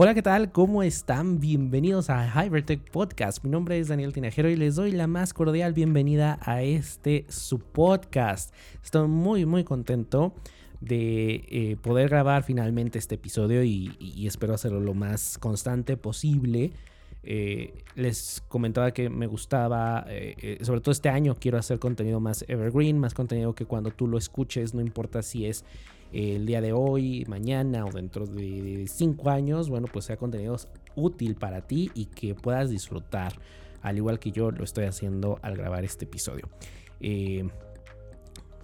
Hola, ¿qué tal? ¿Cómo están? Bienvenidos a Hypertech Podcast. Mi nombre es Daniel Tinajero y les doy la más cordial bienvenida a este su podcast. Estoy muy, muy contento de eh, poder grabar finalmente este episodio y, espero hacerlo lo más constante posible. Eh, les comentaba que me gustaba, eh, sobre todo este año quiero hacer contenido más evergreen, más contenido que cuando tú lo escuches, no importa si es el día de hoy, mañana o dentro de cinco años, bueno, pues sea contenido útil para ti y que puedas disfrutar, al igual que yo lo estoy haciendo al grabar este episodio. Eh,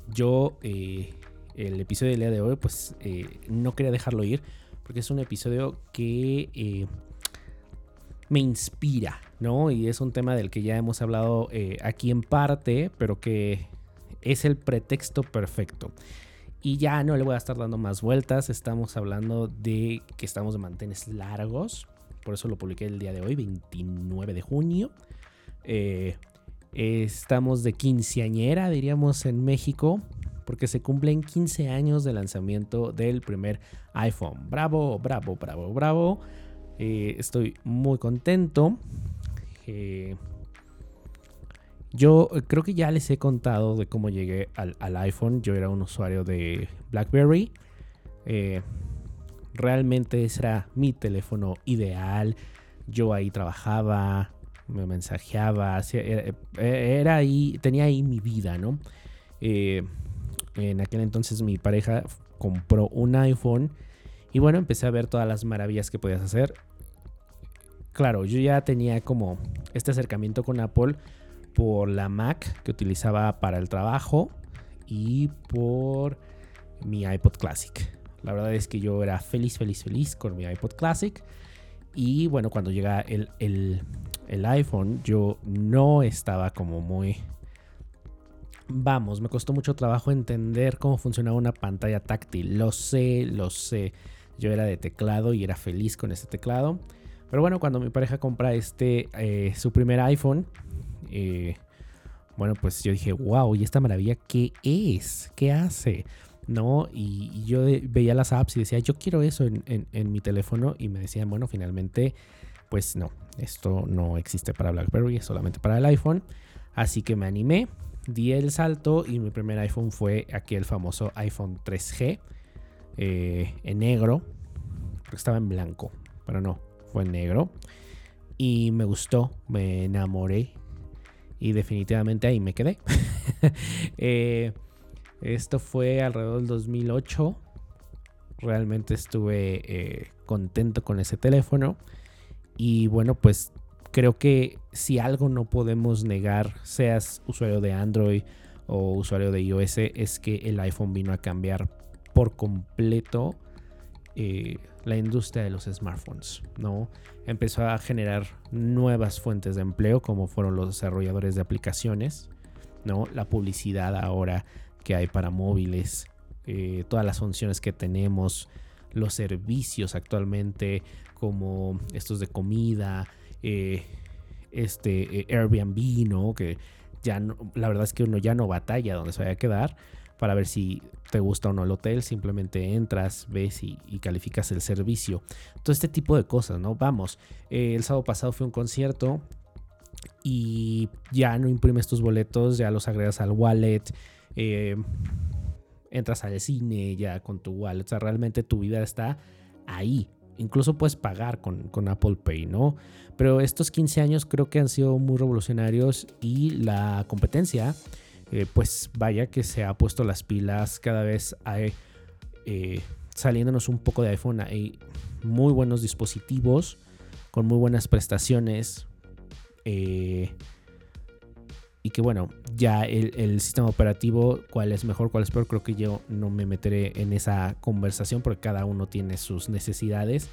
yo, eh, el episodio del día de hoy, pues eh, no quería dejarlo ir, porque es un episodio que me inspira, ¿no? Y es un tema del que ya hemos hablado aquí en parte, pero que es el pretexto perfecto. Y ya no le voy a estar dando más vueltas. Estamos hablando de que estamos de mantenes largos. Por eso lo publiqué el día de hoy, 29 de junio. Eh, estamos de quinceañera, diríamos, en México. Porque se cumplen 15 años de lanzamiento del primer iPhone. Bravo, bravo, bravo, bravo. Eh, estoy muy contento. Eh, yo creo que ya les he contado de cómo llegué al, iPhone. Yo era un usuario de BlackBerry. Eh, realmente ese era mi teléfono ideal. Yo ahí trabajaba, me mensajeaba, eh, era, ahí, tenía ahí mi vida, ¿no? en aquel entonces mi pareja compró un iPhone y bueno, empecé a ver todas las maravillas que podías hacer. Claro, yo ya tenía como este acercamiento con Apple por la Mac que utilizaba para el trabajo y por mi iPod Classic. La verdad es que yo era feliz, feliz, feliz con mi iPod Classic. Y bueno, cuando llega el, el, iPhone, yo no estaba como muy... Vamos, me costó mucho trabajo entender cómo funcionaba una pantalla táctil. Lo sé, lo sé. Yo era de teclado y era feliz con este teclado. Pero bueno, cuando mi pareja compra este, eh, su primer iPhone, eh, bueno, pues yo dije, wow, ¿y esta maravilla qué es? ¿Qué hace? ¿No? Y, yo veía las apps y decía, yo quiero eso en, mi teléfono. Y me decían, bueno, finalmente, pues no, esto no existe para BlackBerry, solamente para el iPhone. Así que me animé, di el salto y mi primer iPhone fue aquel famoso iPhone 3G eh, en negro. Estaba en blanco, pero no, fue en negro. Y me gustó, me enamoré y definitivamente ahí me quedé. Eh, esto fue alrededor del 2008. Realmente estuve eh, contento con ese teléfono. Y bueno, pues creo que si algo no podemos negar, seas usuario de Android o usuario de iOS, es que el iPhone vino a cambiar por completo eh, la industria de los smartphones, ¿no? Empezó a generar nuevas fuentes de empleo como fueron los desarrolladores de aplicaciones, ¿no? La publicidad ahora que hay para móviles, eh, todas las funciones que tenemos, los servicios actualmente como estos de comida, eh, este Airbnb, ¿no? Que ya la verdad es que uno ya no batalla donde se vaya a quedar para ver si te gusta o no el hotel, simplemente entras, ves y, calificas el servicio. Todo este tipo de cosas, ¿no? Vamos, eh, el sábado pasado fue un concierto y ya no imprimes tus boletos, ya los agregas al wallet, eh, entras al cine ya con tu wallet, o sea, realmente tu vida está ahí. Incluso puedes pagar con, con Apple Pay, ¿no? Pero estos 15 años creo que han sido muy revolucionarios y la competencia eh, pues vaya que se ha puesto las pilas cada vez hay eh, saliéndonos un poco de iPhone hay muy buenos dispositivos con muy buenas prestaciones eh, y que bueno ya el, sistema operativo cuál es mejor cuál es peor creo que yo no me meteré en esa conversación porque cada uno tiene sus necesidades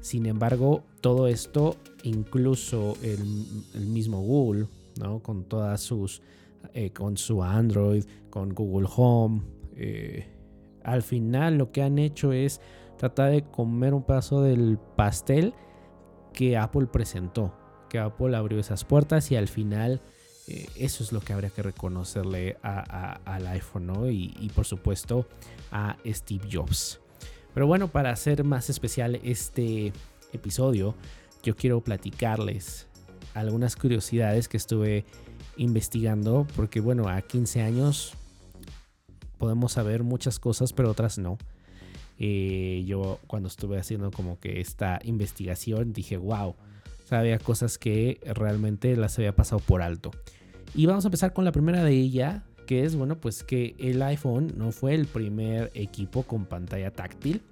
sin embargo todo esto incluso el, el mismo Google ¿no? con todas sus eh, con su Android, con Google Home. Eh, al final lo que han hecho es tratar de comer un pedazo del pastel que Apple presentó, que Apple abrió esas puertas y al final eh, eso es lo que habría que reconocerle al iPhone y, por supuesto a Steve Jobs. Pero bueno, para hacer más especial este episodio yo quiero platicarles algunas curiosidades que estuve investigando, porque bueno, a 15 años podemos saber muchas cosas, pero otras no. Eh, yo cuando estuve haciendo como que esta investigación dije, wow, había cosas que realmente las había pasado por alto. Y vamos a empezar con la primera de ella, que es, bueno, pues que el iPhone no fue el primer equipo con pantalla táctil.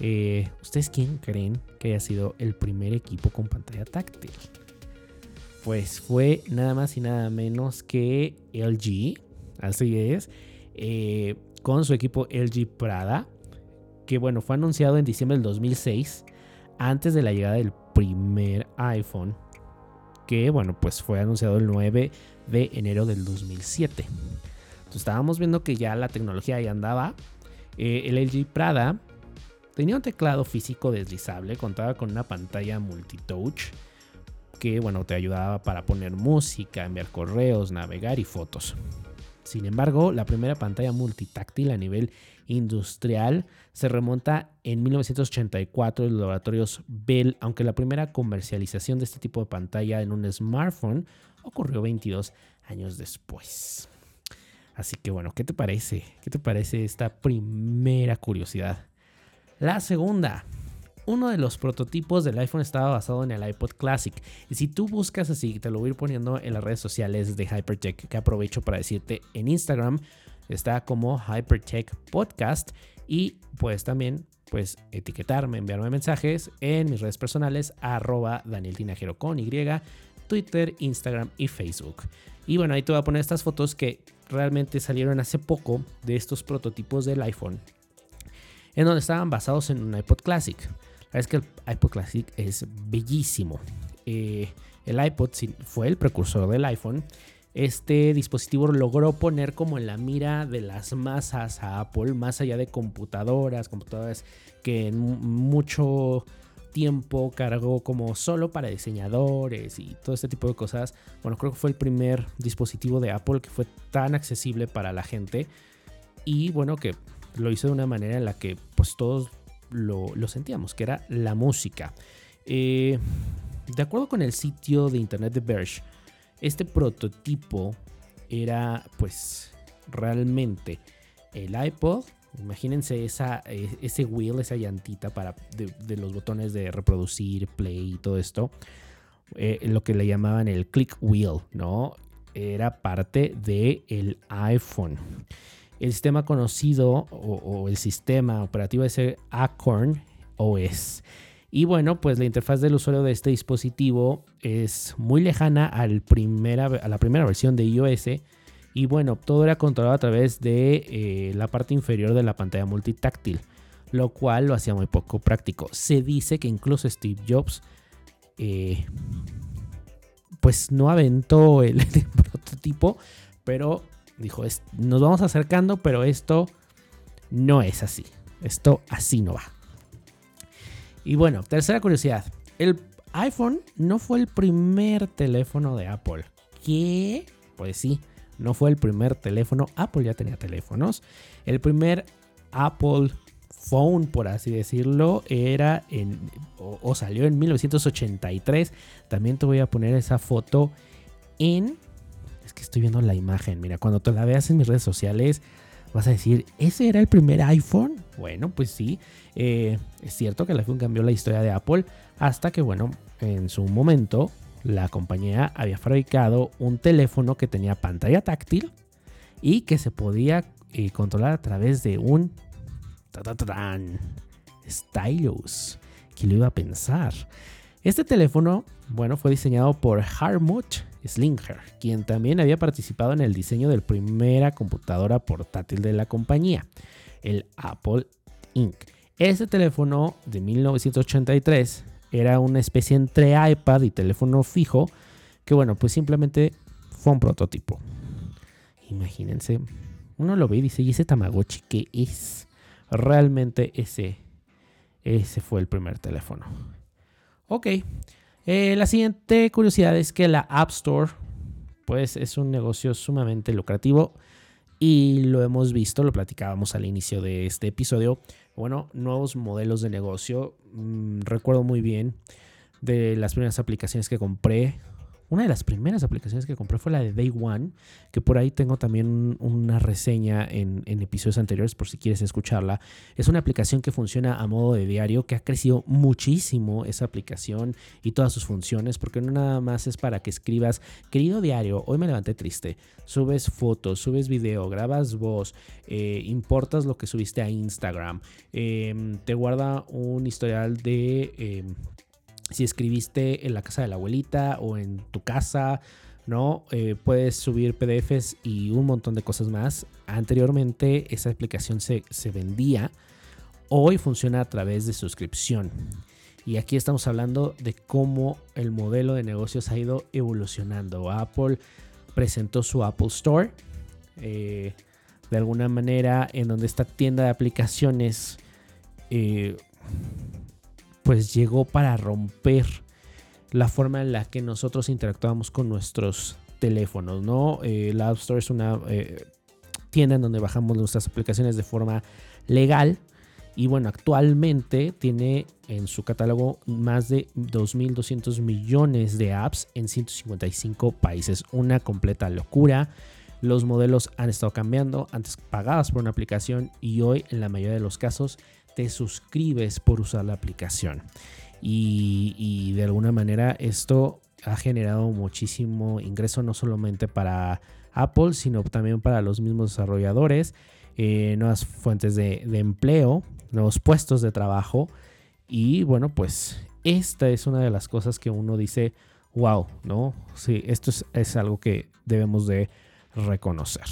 Eh, ¿Ustedes quién creen que haya sido el primer equipo con pantalla táctil? Pues fue nada más y nada menos que LG, así es, eh, con su equipo LG Prada, que bueno, fue anunciado en diciembre del 2006, antes de la llegada del primer iPhone, que bueno, pues fue anunciado el 9 de enero del 2007. Entonces estábamos viendo que ya la tecnología ahí andaba. Eh, el LG Prada tenía un teclado físico deslizable, contaba con una pantalla multitouch que bueno, te ayudaba para poner música, enviar correos, navegar y fotos. Sin embargo, la primera pantalla multitáctil a nivel industrial se remonta en 1984 en los laboratorios Bell, aunque la primera comercialización de este tipo de pantalla en un smartphone ocurrió 22 años después. Así que bueno, ¿qué te parece? ¿Qué te parece esta primera curiosidad? La segunda, uno de los prototipos del iPhone estaba basado en el iPod Classic. Y si tú buscas así, te lo voy a ir poniendo en las redes sociales de Hypertech, que aprovecho para decirte en Instagram, está como Hypertech Podcast. Y pues también, pues etiquetarme, enviarme mensajes en mis redes personales, arroba Daniel Tinajero con Y, Twitter, Instagram y Facebook. Y bueno, ahí te voy a poner estas fotos que realmente salieron hace poco de estos prototipos del iPhone, en donde estaban basados en un iPod Classic es que el iPod Classic es bellísimo. Eh, el iPod fue el precursor del iPhone. Este dispositivo logró poner como en la mira de las masas a Apple, más allá de computadoras, computadoras que en mucho tiempo cargó como solo para diseñadores y todo este tipo de cosas. Bueno, creo que fue el primer dispositivo de Apple que fue tan accesible para la gente y bueno, que lo hizo de una manera en la que pues todos lo, sentíamos, que era la música. Eh, de acuerdo con el sitio de internet de Verge, este prototipo era pues realmente el iPod. Imagínense esa, e, ese wheel, esa llantita para de, los botones de reproducir, play y todo esto. Eh, lo que le llamaban el click wheel, ¿no? Era parte del el iPhone. El sistema conocido o, el sistema operativo es el Acorn OS. Y bueno, pues la interfaz del usuario de este dispositivo es muy lejana al primera, a la primera versión de iOS. Y bueno, todo era controlado a través de eh, la parte inferior de la pantalla multitáctil, lo cual lo hacía muy poco práctico. Se dice que incluso Steve Jobs, eh, pues no aventó el prototipo, pero Dijo, nos vamos acercando, pero esto no es así. Esto así no va. Y bueno, tercera curiosidad. El iPhone no fue el primer teléfono de Apple. ¿Qué? Pues sí, no fue el primer teléfono. Apple ya tenía teléfonos. El primer Apple Phone, por así decirlo, era en o, o, salió en 1983. También te voy a poner esa foto en que estoy viendo la imagen. Mira, cuando te la veas en mis redes sociales, vas a decir, ¿ese era el primer iPhone? Bueno, pues sí. Eh, es cierto que el iPhone cambió la historia de Apple hasta que, bueno, en su momento la compañía había fabricado un teléfono que tenía pantalla táctil y que se podía eh, controlar a través de un stylus. ¿Quién lo iba a pensar? Este teléfono, bueno, fue diseñado por Harmut Slinger, quien también había participado en el diseño de la primera computadora portátil de la compañía, el Apple Inc. Este teléfono de 1983 era una especie entre iPad y teléfono fijo, que bueno, pues simplemente fue un prototipo. Imagínense, uno lo ve y dice, ¿y ese Tamagotchi qué es? Realmente ese, ese fue el primer teléfono. Ok, eh, la siguiente curiosidad es que la App Store, pues es un negocio sumamente lucrativo Y lo hemos visto, lo platicábamos al inicio de este episodio. Bueno, nuevos modelos de negocio. Mm, recuerdo muy bien de las primeras aplicaciones que compré una de las primeras aplicaciones que compré fue la de Day One, que por ahí tengo también una reseña en, episodios anteriores por si quieres escucharla. Es una aplicación que funciona a modo de diario, que ha crecido muchísimo esa aplicación y todas sus funciones, porque no nada más es para que escribas, querido diario, hoy me levanté triste, subes fotos, subes video, grabas voz, eh, importas lo que subiste a Instagram, em, te guarda un historial de em, si escribiste en la casa de la abuelita o en tu casa, ¿no? Eh, puedes subir PDFs y un montón de cosas más. Anteriormente esa aplicación se, vendía. Hoy funciona a través de suscripción. Y aquí estamos hablando de cómo el modelo de negocios ha ido evolucionando. Apple presentó su Apple Store. Eh, de alguna manera, en donde esta tienda de aplicaciones eh, pues llegó para romper la forma en la que nosotros interactuamos con nuestros teléfonos, ¿no? Eh, la App Store es una eh, tienda en donde bajamos nuestras aplicaciones de forma legal y bueno, actualmente tiene en su catálogo más de 2.200 millones de apps en 155 países. Una completa locura. Los modelos han estado cambiando. Antes pagabas por una aplicación y hoy en la mayoría de los casos te suscribes por usar la aplicación. Y, de alguna manera esto ha generado muchísimo ingreso no solamente para Apple, sino también para los mismos desarrolladores, eh, nuevas fuentes de, empleo, nuevos puestos de trabajo. Y bueno, pues esta es una de las cosas que uno dice, wow, ¿no? Sí, esto es, es algo que debemos de reconocer.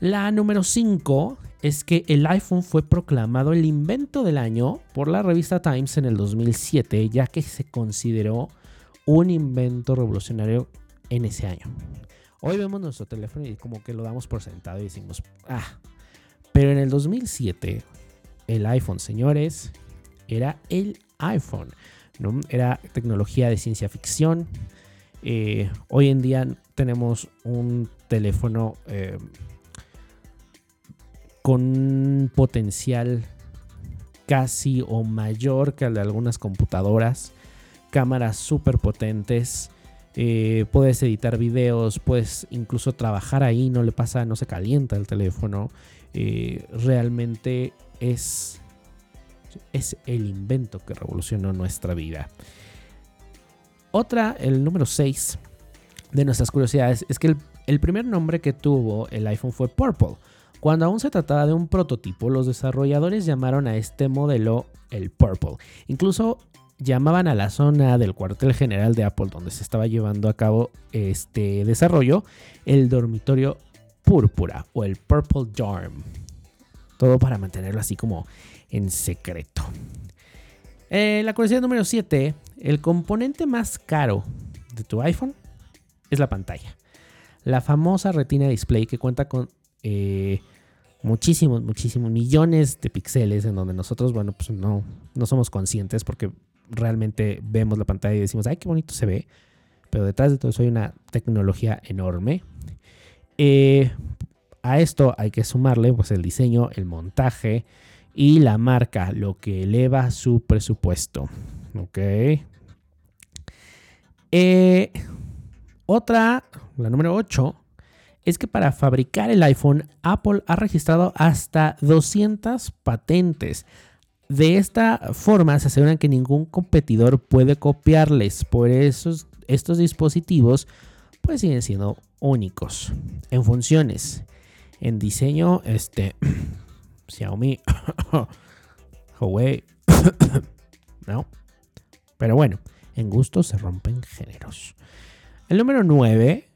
La número 5 es que el iPhone fue proclamado el invento del año por la revista Times en el 2007, ya que se consideró un invento revolucionario en ese año. Hoy vemos nuestro teléfono y como que lo damos por sentado y decimos, ah, pero en el 2007 el iPhone, señores, era el iPhone, ¿no? Era tecnología de ciencia ficción. Eh, hoy en día tenemos un teléfono... Eh, con un potencial casi o mayor que el de algunas computadoras, cámaras súper potentes, eh, puedes editar videos, puedes incluso trabajar ahí, no le pasa, no se calienta el teléfono. Eh, realmente es, es el invento que revolucionó nuestra vida. Otra, el número 6 de nuestras curiosidades, es que el, el primer nombre que tuvo el iPhone fue Purple cuando aún se trataba de un prototipo, los desarrolladores llamaron a este modelo el Purple. Incluso llamaban a la zona del cuartel general de Apple donde se estaba llevando a cabo este desarrollo el dormitorio púrpura o el Purple Dorm. Todo para mantenerlo así como en secreto. Eh, la curiosidad número 7. El componente más caro de tu iPhone es la pantalla. La famosa Retina Display que cuenta con eh, muchísimos, muchísimos millones de píxeles en donde nosotros, bueno, pues no, no somos conscientes porque realmente vemos la pantalla y decimos, ay, qué bonito se ve. Pero detrás de todo eso hay una tecnología enorme. Eh, a esto hay que sumarle pues, el diseño, el montaje y la marca, lo que eleva su presupuesto. Ok. Eh, otra, la número 8, es que para fabricar el iPhone, Apple ha registrado hasta 200 patentes. De esta forma se aseguran que ningún competidor puede copiarles, por eso estos dispositivos pues siguen siendo únicos. En funciones, en diseño, este Xiaomi, Huawei, no. Pero bueno, en gusto se rompen géneros. El número 9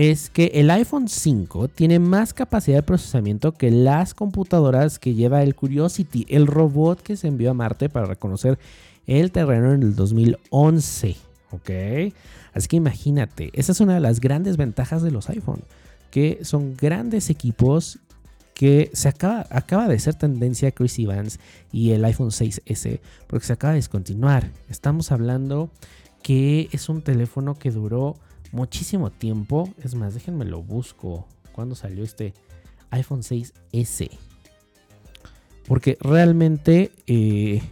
es que el iPhone 5 tiene más capacidad de procesamiento que las computadoras que lleva el Curiosity, el robot que se envió a Marte para reconocer el terreno en el 2011. ¿Ok? Así que imagínate, esa es una de las grandes ventajas de los iPhone, que son grandes equipos que se acaba, de ser tendencia Chris Evans y el iPhone 6S, porque se acaba de descontinuar. Estamos hablando que es un teléfono que duró muchísimo tiempo. Es más, déjenme lo busco. cuándo salió este iPhone 6S. Porque realmente, eh,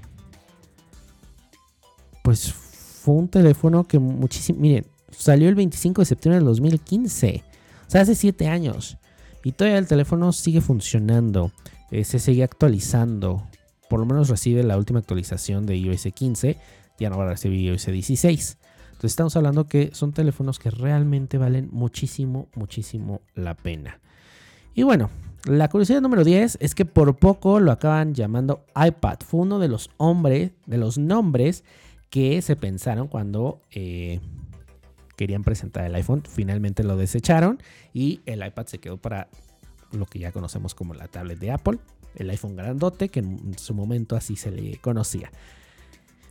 pues fue un teléfono que muchísimo, miren, salió el 25 de septiembre del 2015. O sea, hace 7 años. Y todavía el teléfono sigue funcionando. Eh, se sigue actualizando. Por lo menos recibe la última actualización de iOS 15. Ya no va a recibir iOS 16. Entonces estamos hablando que son teléfonos que realmente valen muchísimo, muchísimo la pena. Y bueno, la curiosidad número 10 es que por poco lo acaban llamando iPad. Fue uno de los hombres, de los nombres que se pensaron cuando eh, querían presentar el iPhone. Finalmente lo desecharon y el iPad se quedó para lo que ya conocemos como la tablet de Apple, el iPhone grandote, que en su momento así se le conocía.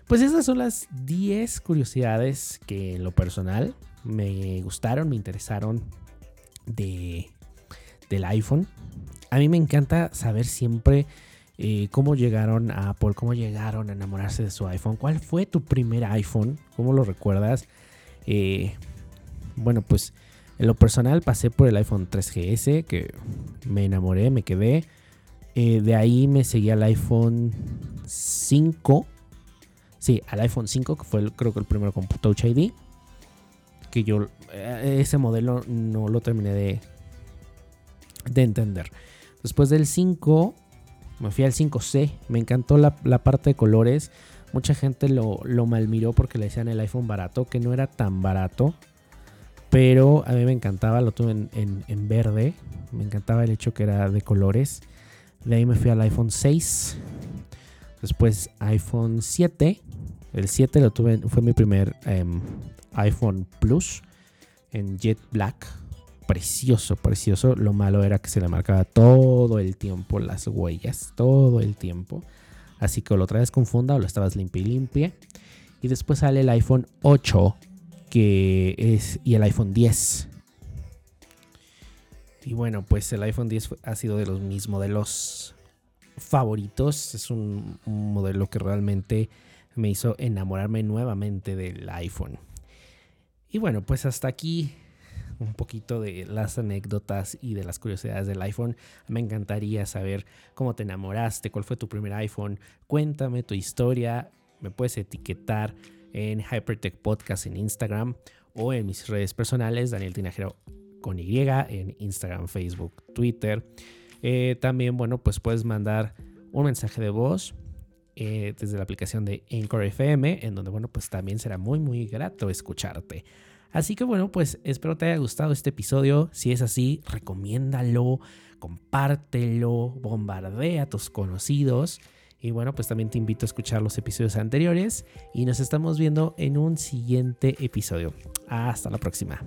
Pues esas son las 10 curiosidades que en lo personal me gustaron, me interesaron de, del iPhone. A mí me encanta saber siempre eh, cómo llegaron a Apple, cómo llegaron a enamorarse de su iPhone. ¿Cuál fue tu primer iPhone? ¿Cómo lo recuerdas? Eh, bueno, pues en lo personal pasé por el iPhone 3GS, que me enamoré, me quedé. Eh, de ahí me seguí al iPhone 5. Sí, al iPhone 5, que fue creo que el primero con Touch ID. Que yo ese modelo no lo terminé de, de entender. Después del 5 me fui al 5C, me encantó la, parte de colores. Mucha gente lo, lo malmiró porque le decían el iPhone barato, que no era tan barato. Pero a mí me encantaba, lo tuve en, verde. Me encantaba el hecho que era de colores. De ahí me fui al iPhone 6. Después iPhone 7. El 7 lo tuve, fue mi primer em, iPhone Plus en Jet Black precioso, precioso. Lo malo era que se le marcaba todo el tiempo las huellas, todo el tiempo. Así que lo traes con funda o lo estabas limpia y limpia. Y después sale el iPhone 8 que es, y el iPhone 10. Y bueno, pues el iPhone 10 ha sido de los mis modelos favoritos. Es un modelo que realmente me hizo enamorarme nuevamente del iPhone. Y bueno, pues hasta aquí un poquito de las anécdotas y de las curiosidades del iPhone. Me encantaría saber cómo te enamoraste, cuál fue tu primer iPhone. Cuéntame tu historia. Me puedes etiquetar en Hypertech Podcast en Instagram o en mis redes personales, Daniel Tinajero con Y en Instagram, Facebook, Twitter. Eh, también, bueno, pues puedes mandar un mensaje de voz eh, desde la aplicación de Anchor FM, en donde, bueno, pues también será muy, muy grato escucharte. Así que bueno, pues espero te haya gustado este episodio. Si es así, recomiéndalo, compártelo, bombardea a tus conocidos. Y bueno, pues también te invito a escuchar los episodios anteriores y nos estamos viendo en un siguiente episodio. Hasta la próxima.